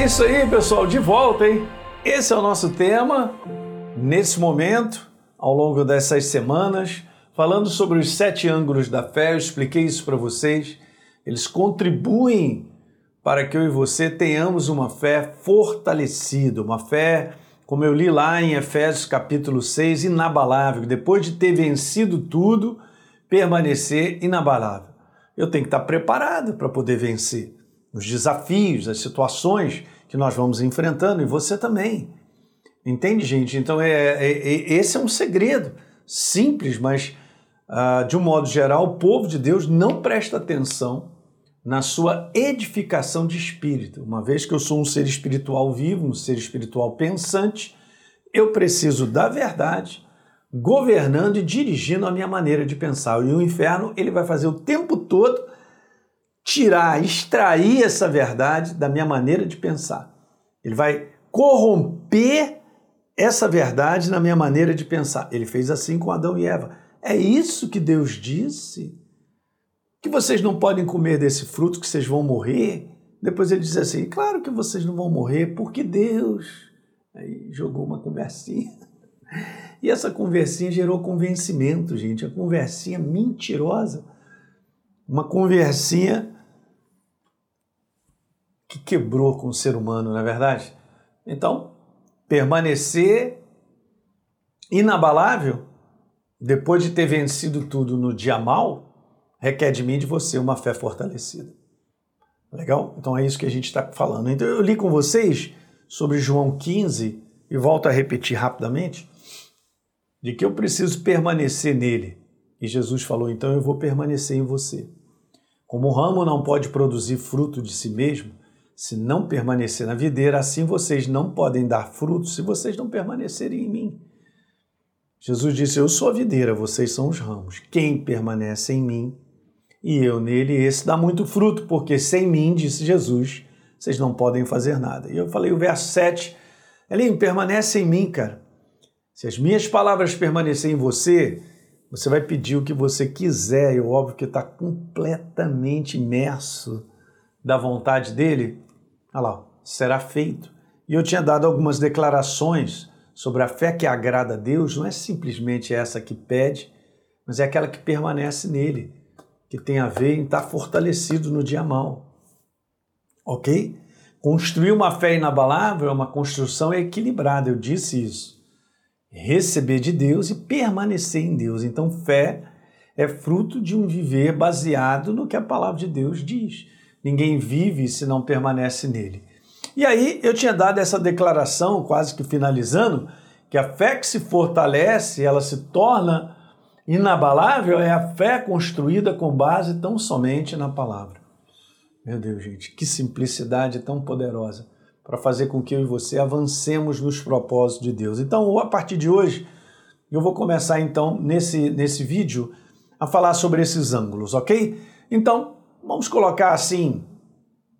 É isso aí, pessoal, de volta, hein? Esse é o nosso tema nesse momento, ao longo dessas semanas, falando sobre os sete ângulos da fé. Eu expliquei isso para vocês. Eles contribuem para que eu e você tenhamos uma fé fortalecida, uma fé, como eu li lá em Efésios capítulo 6, inabalável. Depois de ter vencido tudo, permanecer inabalável. Eu tenho que estar preparado para poder vencer os desafios, as situações que nós vamos enfrentando e você também. Entende, gente? Então, é, é, é esse é um segredo simples, mas uh, de um modo geral, o povo de Deus não presta atenção na sua edificação de espírito. Uma vez que eu sou um ser espiritual vivo, um ser espiritual pensante, eu preciso da verdade, governando e dirigindo a minha maneira de pensar. E o inferno, ele vai fazer o tempo todo tirar, extrair essa verdade da minha maneira de pensar. Ele vai corromper essa verdade na minha maneira de pensar. Ele fez assim com Adão e Eva. É isso que Deus disse? Que vocês não podem comer desse fruto, que vocês vão morrer? Depois ele diz assim: claro que vocês não vão morrer, porque Deus. Aí jogou uma conversinha. E essa conversinha gerou convencimento, gente. A conversinha mentirosa. Uma conversinha que quebrou com o ser humano, não é verdade? Então, permanecer inabalável depois de ter vencido tudo no dia mal, requer de mim de você uma fé fortalecida. Legal? Então é isso que a gente está falando. Então eu li com vocês sobre João 15 e volto a repetir rapidamente de que eu preciso permanecer nele. E Jesus falou: então eu vou permanecer em você. Como o ramo não pode produzir fruto de si mesmo, se não permanecer na videira, assim vocês não podem dar frutos se vocês não permanecerem em mim. Jesus disse: Eu sou a videira, vocês são os ramos. Quem permanece em mim e eu nele, esse dá muito fruto, porque sem mim, disse Jesus, vocês não podem fazer nada. E eu falei o verso 7, Elinho, permanece em mim, cara. Se as minhas palavras permanecerem em você, você vai pedir o que você quiser, e óbvio que está completamente imerso da vontade dele, Olha lá, será feito. E eu tinha dado algumas declarações sobre a fé que agrada a Deus, não é simplesmente essa que pede, mas é aquela que permanece nele, que tem a ver em estar fortalecido no dia mal. Ok? Construir uma fé inabalável é uma construção equilibrada, eu disse isso. Receber de Deus e permanecer em Deus. Então, fé é fruto de um viver baseado no que a palavra de Deus diz. Ninguém vive se não permanece nele. E aí eu tinha dado essa declaração, quase que finalizando, que a fé que se fortalece, ela se torna inabalável, é a fé construída com base tão somente na palavra. Meu Deus, gente, que simplicidade tão poderosa para fazer com que eu e você avancemos nos propósitos de Deus. Então, a partir de hoje, eu vou começar então nesse, nesse vídeo a falar sobre esses ângulos, ok? Então, vamos colocar assim,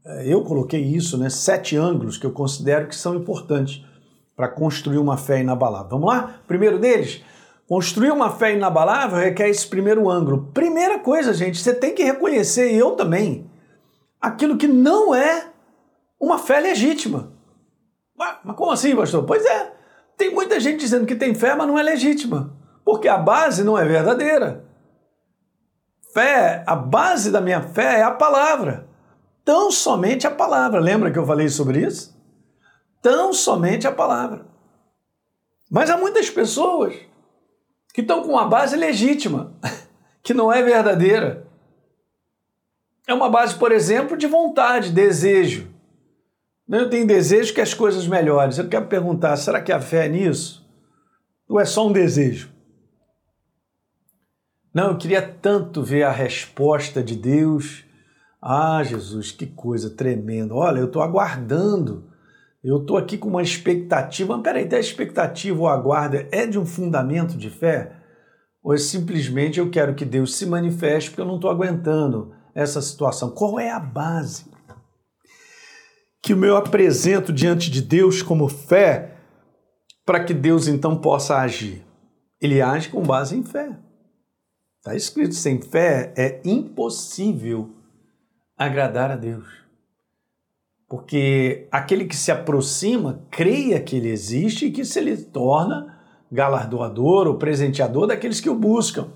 é, eu coloquei isso, né, sete ângulos que eu considero que são importantes para construir uma fé inabalável. Vamos lá? Primeiro deles, construir uma fé inabalável requer esse primeiro ângulo. Primeira coisa, gente, você tem que reconhecer, e eu também, aquilo que não é uma fé legítima. Mas como assim, pastor? Pois é, tem muita gente dizendo que tem fé, mas não é legítima, porque a base não é verdadeira. Fé, a base da minha fé é a palavra. Tão somente a palavra. Lembra que eu falei sobre isso? Tão somente a palavra. Mas há muitas pessoas que estão com uma base legítima, que não é verdadeira. É uma base, por exemplo, de vontade, desejo. Eu tenho desejo que as coisas melhorem. Eu quero perguntar: será que a fé é nisso? Ou é só um desejo? Não, eu queria tanto ver a resposta de Deus. Ah, Jesus, que coisa tremenda. Olha, eu estou aguardando. Eu estou aqui com uma expectativa. Mas peraí, a expectativa ou aguarda é de um fundamento de fé? Ou é simplesmente eu quero que Deus se manifeste porque eu não estou aguentando essa situação? Qual é a base? Que o meu apresento diante de Deus como fé para que Deus então possa agir? Ele age com base em fé. Está escrito: sem fé é impossível agradar a Deus. Porque aquele que se aproxima creia que ele existe e que se ele torna galardoador ou presenteador daqueles que o buscam.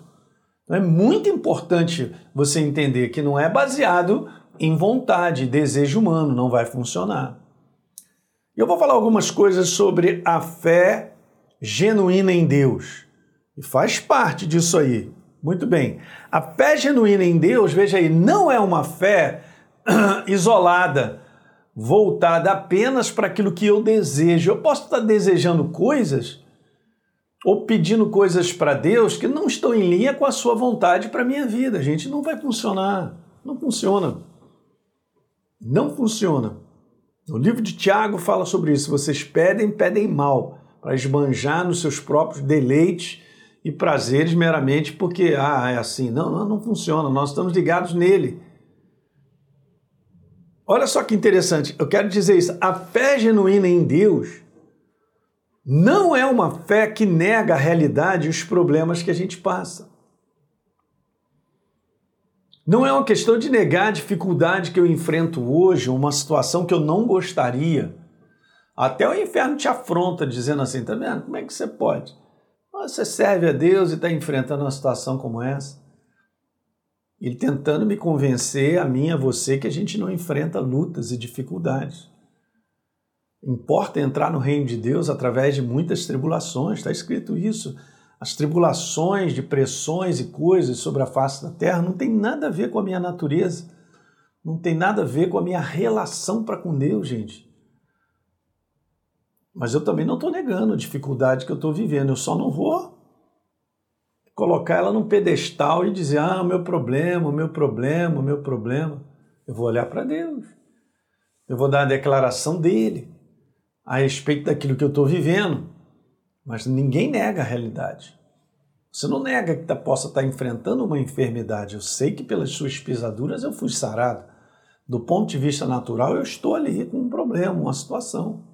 Então é muito importante você entender que não é baseado em vontade, desejo humano, não vai funcionar. Eu vou falar algumas coisas sobre a fé genuína em Deus. E faz parte disso aí. Muito bem. A fé genuína em Deus, veja aí, não é uma fé isolada, voltada apenas para aquilo que eu desejo. Eu posso estar desejando coisas ou pedindo coisas para Deus que não estão em linha com a sua vontade para a minha vida. Gente, não vai funcionar. Não funciona. Não funciona. O livro de Tiago fala sobre isso. Vocês pedem, pedem mal, para esbanjar nos seus próprios deleites e prazeres meramente porque, ah, é assim. Não, não, não funciona. Nós estamos ligados nele. Olha só que interessante. Eu quero dizer isso. A fé genuína em Deus não é uma fé que nega a realidade e os problemas que a gente passa. Não é uma questão de negar a dificuldade que eu enfrento hoje, uma situação que eu não gostaria. Até o inferno te afronta dizendo assim, tá vendo? Como é que você pode? Você serve a Deus e está enfrentando uma situação como essa. Ele tentando me convencer, a mim, a você, que a gente não enfrenta lutas e dificuldades. Importa entrar no reino de Deus através de muitas tribulações, está escrito isso. As tribulações de pressões e coisas sobre a face da terra não tem nada a ver com a minha natureza, não tem nada a ver com a minha relação para com Deus, gente. Mas eu também não estou negando a dificuldade que eu estou vivendo, eu só não vou colocar ela num pedestal e dizer: ah, meu problema, meu problema, meu problema. Eu vou olhar para Deus, eu vou dar a declaração dele a respeito daquilo que eu estou vivendo, mas ninguém nega a realidade. Você não nega que tá, possa estar tá enfrentando uma enfermidade. Eu sei que pelas suas pisaduras eu fui sarado. Do ponto de vista natural, eu estou ali com um problema, uma situação.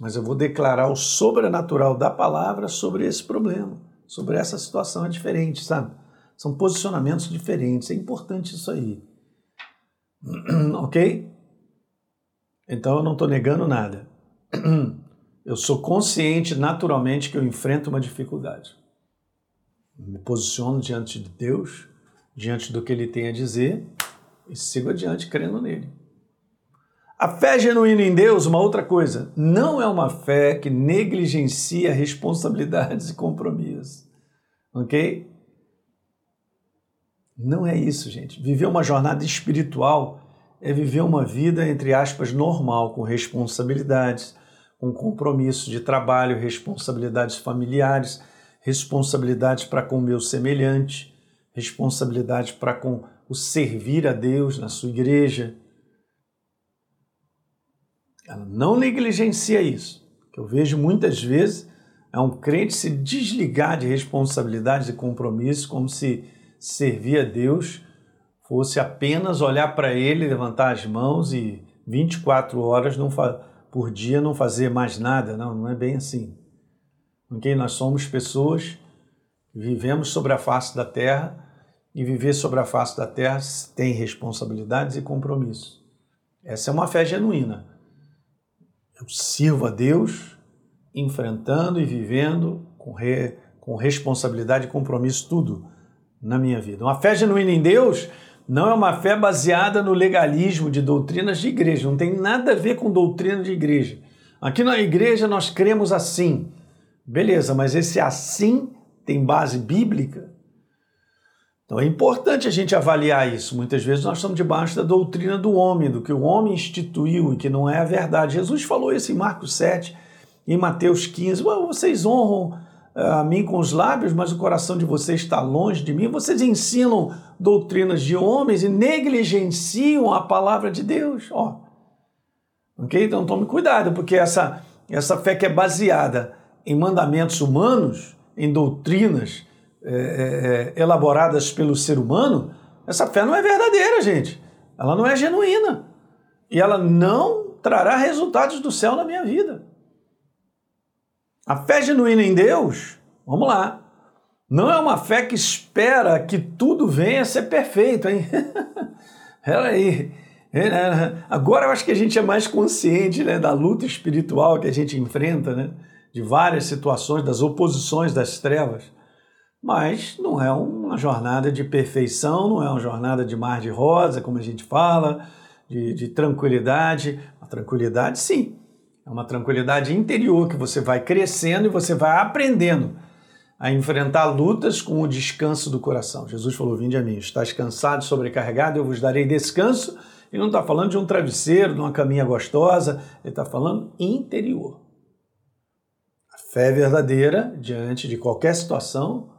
Mas eu vou declarar o sobrenatural da palavra sobre esse problema, sobre essa situação é diferente, sabe? São posicionamentos diferentes. É importante isso aí. ok? Então eu não estou negando nada. eu sou consciente naturalmente que eu enfrento uma dificuldade. Me posiciono diante de Deus, diante do que Ele tem a dizer e sigo adiante crendo nele. A fé genuína em Deus, uma outra coisa, não é uma fé que negligencia responsabilidades e compromissos. Ok? Não é isso, gente. Viver uma jornada espiritual é viver uma vida, entre aspas, normal, com responsabilidades, com compromisso de trabalho, responsabilidades familiares, responsabilidades para com o meu semelhante, responsabilidades para com o servir a Deus na sua igreja. Ela não negligencia isso, que eu vejo muitas vezes é um crente se desligar de responsabilidades e compromissos como se servir a Deus fosse apenas olhar para ele, levantar as mãos e 24 horas não por dia não fazer mais nada. Não, não é bem assim. Ok? Nós somos pessoas que vivemos sobre a face da terra e viver sobre a face da terra tem responsabilidades e compromissos. Essa é uma fé genuína. Eu sirvo a Deus enfrentando e vivendo com, re, com responsabilidade e compromisso tudo na minha vida. Uma fé genuína em Deus não é uma fé baseada no legalismo de doutrinas de igreja, não tem nada a ver com doutrina de igreja. Aqui na igreja nós cremos assim. Beleza, mas esse assim tem base bíblica? Então é importante a gente avaliar isso. Muitas vezes nós estamos debaixo da doutrina do homem, do que o homem instituiu e que não é a verdade. Jesus falou isso em Marcos 7, em Mateus 15. Vocês honram a mim com os lábios, mas o coração de vocês está longe de mim. Vocês ensinam doutrinas de homens e negligenciam a palavra de Deus. Ó. Ok? Então tome cuidado, porque essa, essa fé que é baseada em mandamentos humanos, em doutrinas é, é, elaboradas pelo ser humano, essa fé não é verdadeira, gente. Ela não é genuína. E ela não trará resultados do céu na minha vida. A fé genuína em Deus, vamos lá, não é uma fé que espera que tudo venha a ser perfeito, hein? Peraí. É, né? Agora eu acho que a gente é mais consciente né, da luta espiritual que a gente enfrenta, né? de várias situações, das oposições das trevas. Mas não é uma jornada de perfeição, não é uma jornada de mar de rosa, como a gente fala, de, de tranquilidade. A tranquilidade, sim, é uma tranquilidade interior que você vai crescendo e você vai aprendendo a enfrentar lutas com o descanso do coração. Jesus falou: Vinde a mim, estás cansado, sobrecarregado, eu vos darei descanso. Ele não está falando de um travesseiro, de uma caminha gostosa, ele está falando interior. A fé verdadeira diante de qualquer situação.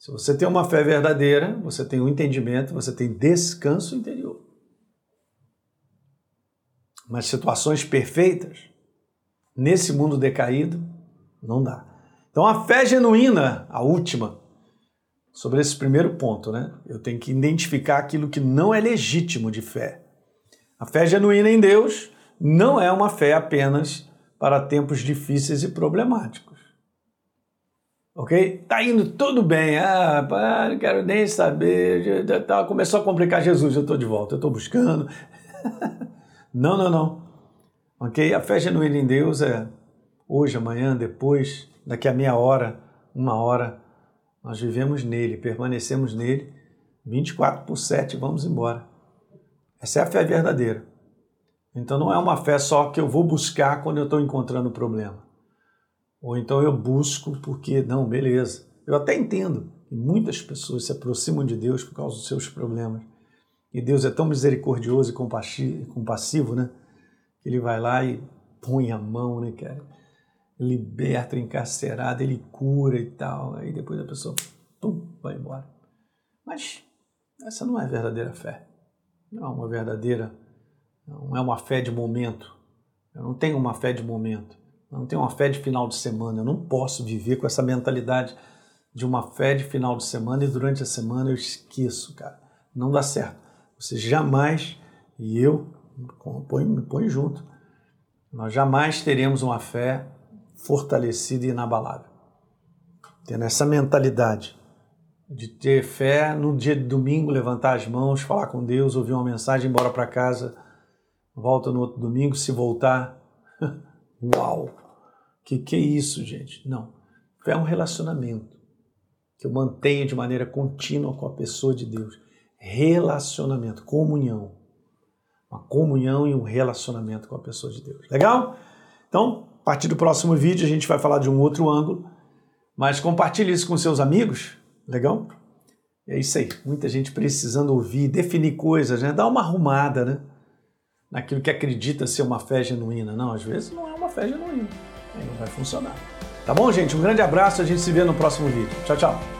Se você tem uma fé verdadeira, você tem um entendimento, você tem descanso interior. Mas situações perfeitas, nesse mundo decaído, não dá. Então a fé genuína, a última, sobre esse primeiro ponto, né? Eu tenho que identificar aquilo que não é legítimo de fé. A fé genuína em Deus não é uma fé apenas para tempos difíceis e problemáticos. Ok? Tá indo tudo bem. Ah, pá, não quero nem saber. Tá, começou a complicar Jesus, eu estou de volta, eu estou buscando. não, não, não. Ok? A fé genuína em Deus é hoje, amanhã, depois, daqui a meia hora, uma hora. Nós vivemos nele, permanecemos nele 24 por 7, vamos embora. Essa é a fé verdadeira. Então não é uma fé só que eu vou buscar quando eu estou encontrando o problema. Ou então eu busco porque, não, beleza. Eu até entendo que muitas pessoas se aproximam de Deus por causa dos seus problemas. E Deus é tão misericordioso e compassivo, né? Que Ele vai lá e põe a mão, né, cara? Liberta o encarcerado, Ele cura e tal. Aí depois a pessoa, pum, vai embora. Mas essa não é verdadeira fé não é uma verdadeira, não é uma fé de momento. Eu não tenho uma fé de momento. Eu não tenho uma fé de final de semana. Eu não posso viver com essa mentalidade de uma fé de final de semana e durante a semana eu esqueço, cara. Não dá certo. Você jamais, e eu me põe junto, nós jamais teremos uma fé fortalecida e inabalável. Tendo essa mentalidade de ter fé no dia de domingo, levantar as mãos, falar com Deus, ouvir uma mensagem, embora para casa, volta no outro domingo, se voltar. Uau! Que que é isso, gente? Não. É um relacionamento que eu mantenho de maneira contínua com a pessoa de Deus. Relacionamento, comunhão. Uma comunhão e um relacionamento com a pessoa de Deus. Legal? Então, a partir do próximo vídeo a gente vai falar de um outro ângulo, mas compartilhe isso com seus amigos Legal? É isso aí. Muita gente precisando ouvir, definir coisas, né? Dar uma arrumada, né? Naquilo que acredita ser uma fé genuína. Não, às vezes não é uma fé genuína. Aí não vai funcionar. Tá bom, gente? Um grande abraço. A gente se vê no próximo vídeo. Tchau, tchau.